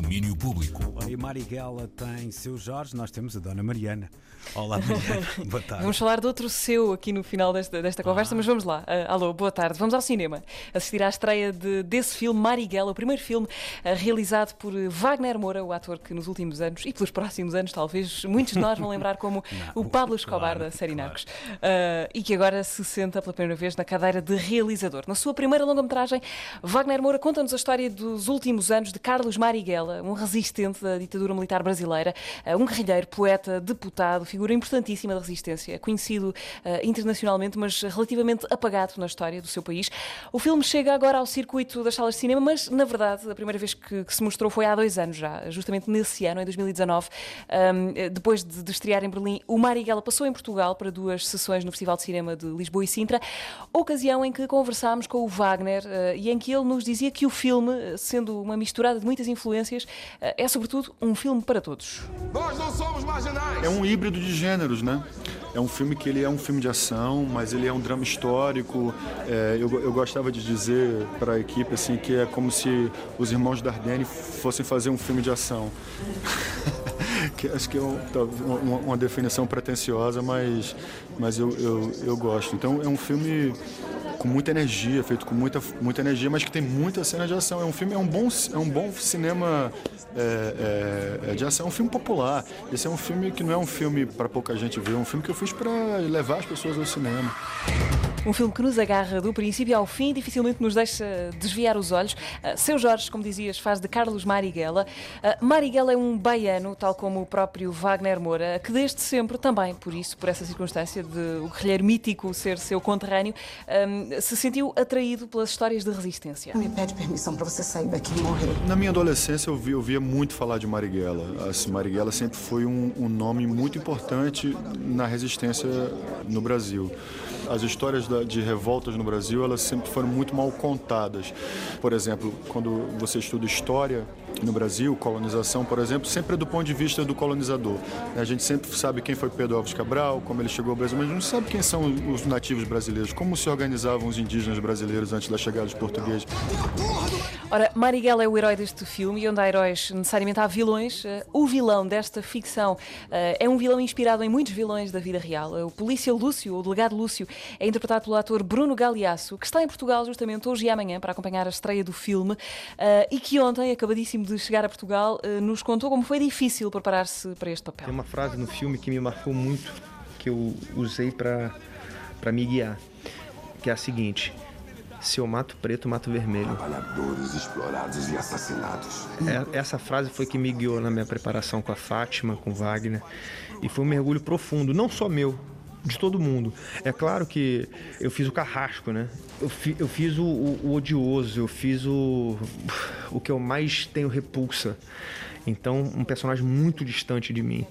domínio público. E Marighella tem seu Jorge, nós temos a Dona Mariana. Olá, Mariana. boa tarde. Vamos falar de outro seu aqui no final desta, desta conversa, mas vamos lá. Uh, alô, boa tarde. Vamos ao cinema assistir à estreia de, desse filme, Marighella, o primeiro filme uh, realizado por Wagner Moura, o ator que nos últimos anos e pelos próximos anos, talvez, muitos de nós vão lembrar como Não, o Pablo Escobar claro, da série claro. Narcos. Uh, e que agora se senta pela primeira vez na cadeira de realizador. Na sua primeira longa-metragem, Wagner Moura conta-nos a história dos últimos anos de Carlos Marighella, um resistente da ditadura militar brasileira, um guerrilheiro, poeta, deputado, figura importantíssima da resistência, conhecido uh, internacionalmente, mas relativamente apagado na história do seu país. O filme chega agora ao circuito das salas de cinema, mas na verdade a primeira vez que, que se mostrou foi há dois anos já, justamente nesse ano, em 2019. Um, depois de, de estrear em Berlim, o Marighella passou em Portugal para duas sessões no Festival de Cinema de Lisboa e Sintra, ocasião em que conversámos com o Wagner uh, e em que ele nos dizia que o filme, sendo uma misturada de muitas influências, uh, é sobretudo um filme para todos. Nós não somos marginais! É um híbrido de gêneros, né? É um filme que ele é um filme de ação, mas ele é um drama histórico. É, eu, eu gostava de dizer para a equipe assim que é como se os irmãos Dardenne fossem fazer um filme de ação. que acho que é uma, uma, definição pretensiosa, mas, mas eu, eu, eu gosto. Então é um filme com muita energia, feito com muita, muita energia, mas que tem muita cena de ação. É um filme, é um bom, é um bom cinema é, é, é de ação, é um filme popular. Esse é um filme que não é um filme para pouca gente ver, é um filme que eu fiz para levar as pessoas ao cinema. Um filme que nos agarra do princípio ao fim, dificilmente nos deixa desviar os olhos. Uh, Seu Jorge, como dizias, faz de Carlos Marighella. Uh, Marighella é um baiano, tal como o próprio Wagner Moura, que desde sempre, também por isso, por essa circunstância de o guerrilheiro mítico ser seu conterrâneo, um, se sentiu atraído pelas histórias de resistência. Me pede permissão para você sair daqui e morrer. Na minha adolescência eu via muito falar de Marighella. Assim, Marighella sempre foi um, um nome muito importante na resistência no Brasil. As histórias de revoltas no Brasil, elas sempre foram muito mal contadas. Por exemplo, quando você estuda história no Brasil, colonização, por exemplo, sempre é do ponto de vista do colonizador. A gente sempre sabe quem foi Pedro Alves Cabral, como ele chegou ao Brasil, mas não sabe quem são os nativos brasileiros, como se organizavam os indígenas brasileiros antes da chegada dos portugueses. Ora, Marighella é o herói deste filme e onde há heróis necessariamente há vilões. Eh, o vilão desta ficção eh, é um vilão inspirado em muitos vilões da vida real. O polícia Lúcio, o delegado Lúcio, é interpretado pelo ator Bruno Galeasso, que está em Portugal justamente hoje e amanhã para acompanhar a estreia do filme eh, e que ontem, acabadíssimo de chegar a Portugal, nos contou como foi difícil preparar-se para este papel. Tem uma frase no filme que me marcou muito, que eu usei para me guiar, que é a seguinte se eu mato preto, mato vermelho. Trabalhadores explorados e assassinados. É, essa frase foi que me guiou na minha preparação com a Fátima, com Wagner. E foi um mergulho profundo, não só meu, de todo mundo. É claro que eu fiz o carrasco, né? Eu, fi, eu fiz o, o, o, odioso, eu fiz o, o que eu mais tenho repulsa. Então, um personagem muito distante de mim.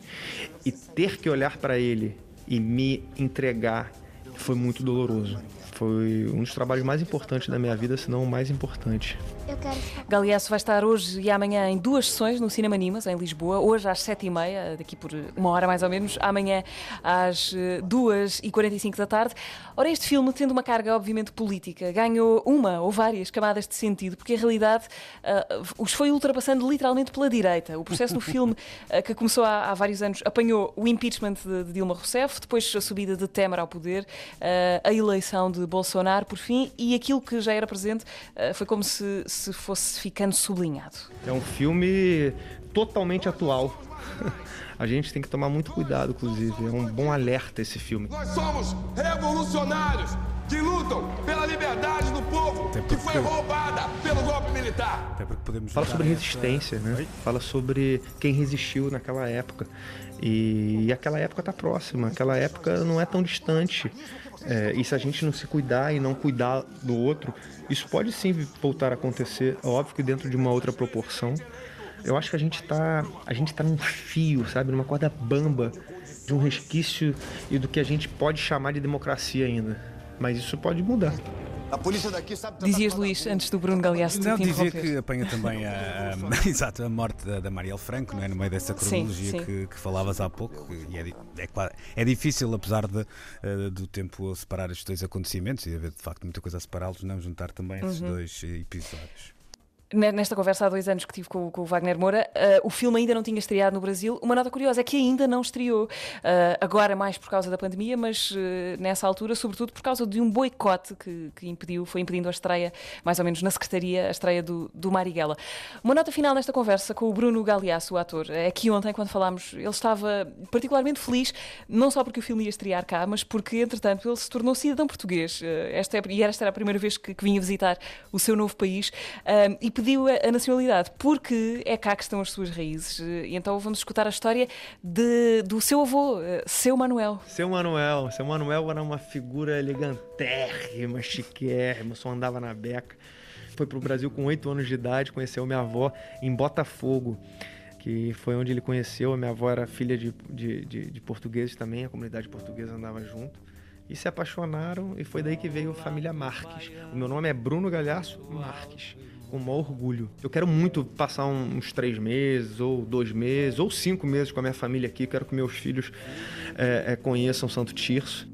E ter que olhar para ele e me entregar foi muito doloroso. Foi um dos trabalhos mais importantes da minha vida, se não o mais importante. Eu quero... Galeasso vai estar hoje e amanhã em duas sessões no Cinema Nimas, em Lisboa. Hoje às sete e meia, daqui por uma hora mais ou menos. Amanhã às eh, duas e quarenta e cinco da tarde. Ora, este filme, tendo uma carga obviamente política, ganhou uma ou várias camadas de sentido, porque a realidade uh, os foi ultrapassando literalmente pela direita. O processo do filme, uh, que começou há, há, vários anos, apanhou o impeachment de, de, Dilma Rousseff, depois a subida de Temer ao poder, uh, a eleição de Bolsonaro, por fim, e aquilo que já era presente foi como se se fosse ficando sublinhado. É um filme totalmente atual. A gente tem que tomar muito cuidado, inclusive. É um bom alerta esse filme. Nós somos revolucionários que lutam pela liberdade do povo que foi roubada pelo golpe militar. Fala sobre resistência, né? Fala sobre quem resistiu naquela época. E, e aquela época está próxima, aquela época não é tão distante. É, e se a gente não se cuidar e não cuidar do outro, isso pode sim voltar a acontecer, óbvio que dentro de uma outra proporção. Eu acho que a gente está a gente tá num fio, sabe, numa corda bamba de um resquício e do que a gente pode chamar de democracia ainda. Mas isso pode mudar. A polícia daqui sabe Dizias, Luís, antes do Bruno Galeasso Não, dizia que apanha também a, a, exato, a morte da, da Marielle Franco, não é? No meio dessa cronologia sim, sim. Que, que, falavas há pouco. E é, é, é difícil, apesar de, uh, do tempo separar estes dois acontecimentos e haver de facto muita coisa a separá-los, não juntar também esses uhum. dois episódios. Nesta conversa há dois anos que tive com, com o Wagner Moura, uh, o filme ainda não tinha estreado no Brasil. Uma nota curiosa é que ainda não estreou. Uh, agora mais por causa da pandemia, mas uh, nessa altura, sobretudo por causa de um boicote que, que, impediu, foi impedindo a estreia, mais ou menos na Secretaria, a estreia do, do Marighella. Uma nota final nesta conversa com o Bruno Galeasso, o ator. É que ontem, quando falámos, ele estava particularmente feliz, não só porque o filme ia estrear cá, mas porque, entretanto, ele se tornou cidadão português. Esta é, e esta era a primeira vez que, que vinha visitar o seu novo país e pediu a, nacionalidade, porque é cá que estão as suas raízes. E então vamos escutar a história de, do seu avô, eh, seu Manuel. Seu Manuel. Seu Manuel era uma figura elegantérrima, chiquérrima, só andava na beca. Foi para o Brasil com oito anos de idade, conheceu minha avó em Botafogo que foi onde ele conheceu. A minha avó era filha de, de, de, de, portugueses também, a comunidade portuguesa andava junto. E se apaixonaram, e foi daí que veio a família Marques. O meu nome é Bruno Galhaço Marques com o maior orgulho. Eu quero muito passar uns três meses, ou dois meses, ou cinco meses com a minha família aqui. Quero que meus filhos é, é, conheçam Santo Tirso.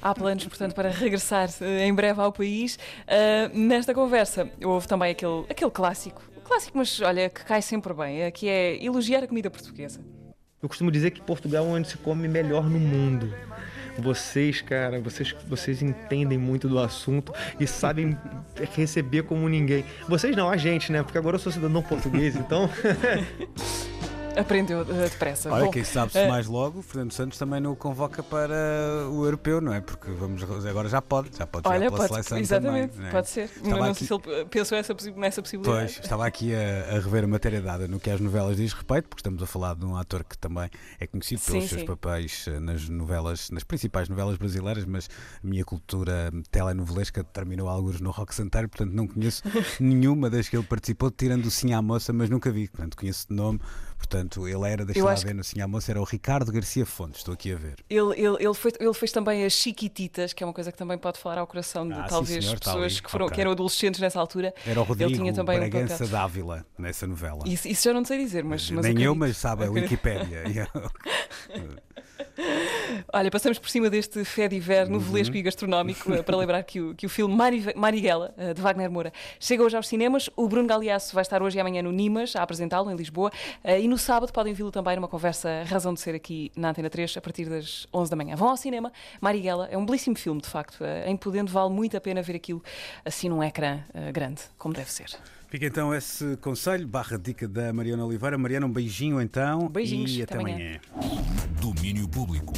Há planos, portanto, para regressar eh, em breve ao país. Uh, nesta conversa houve também aquele, aquele clássico, clássico, mas olha, que cai sempre bem, que é elogiar a comida portuguesa. Eu costumo dizer que Portugal é onde se come melhor no mundo. Vocês, cara, vocês, vocês entendem muito do assunto e sabem receber como ninguém. Vocês não, a gente, né? Porque agora eu sou cidadão português, então. Aprendeu uh, depressa. Olha, Bom, quem sabe se uh... mais logo, Fernando Santos também não o convoca para o europeu, não é? Porque vamos, agora já pode, já pode Olha, pela pode, seleção exatamente, também. É? Pode ser. Estava não, aqui... sei se ele pensou essa, nessa possibilidade. Pois, estava aqui a, a, rever a matéria dada no que as novelas diz respeito, porque estamos a falar de um ator que também é conhecido pelos sim, seus papéis eh, nas novelas, nas principais novelas brasileiras, mas a minha cultura telenovelesca terminou alguns no Rock Santeiro, portanto não conheço nenhuma das que ele participou, tirando o Sim à Moça, mas nunca vi, portanto conheço de nome, portanto ele era das estava a ver no à Moça era o Ricardo Garcia Fontes, estou aqui a ver. Ele, ele, ele, foi, ele fez também as Chiquititas, que é uma coisa que também pode falar ao coração de ah, talvez senhor, pessoas que, foram, okay. que eram adolescentes nessa altura. Era o Rodrigo ele tinha também Bragança um Dávila nessa novela. Isso, isso já não sei dizer, mas. mas Nem acredito. eu, mas sabe, a Wikipédia. Olha, passamos por cima deste fé de ver novelesco uhum. e gastronómico eh, para lembrar que o, que o filme Marighella, eh, de Wagner Moura, chega hoje aos cinemas. O Bruno Galeasso vai estar hoje e amanhã no Nimas a apresentá-lo em Lisboa. Eh, e no sábado podem vê-lo também numa conversa Razão de Ser aqui na Antena 3 a partir das 11 da manhã. Vão ao cinema. Marighella é um belíssimo filme, de facto. Em Podendo vale muito a pena ver aquilo assim num ecrã grande, como deve ser. Fica então esse conselho, barra dica da Mariana Oliveira. Mariana, um beijinho então. Beijinhos, e até, até amanhã. amanhã. Domínio Público.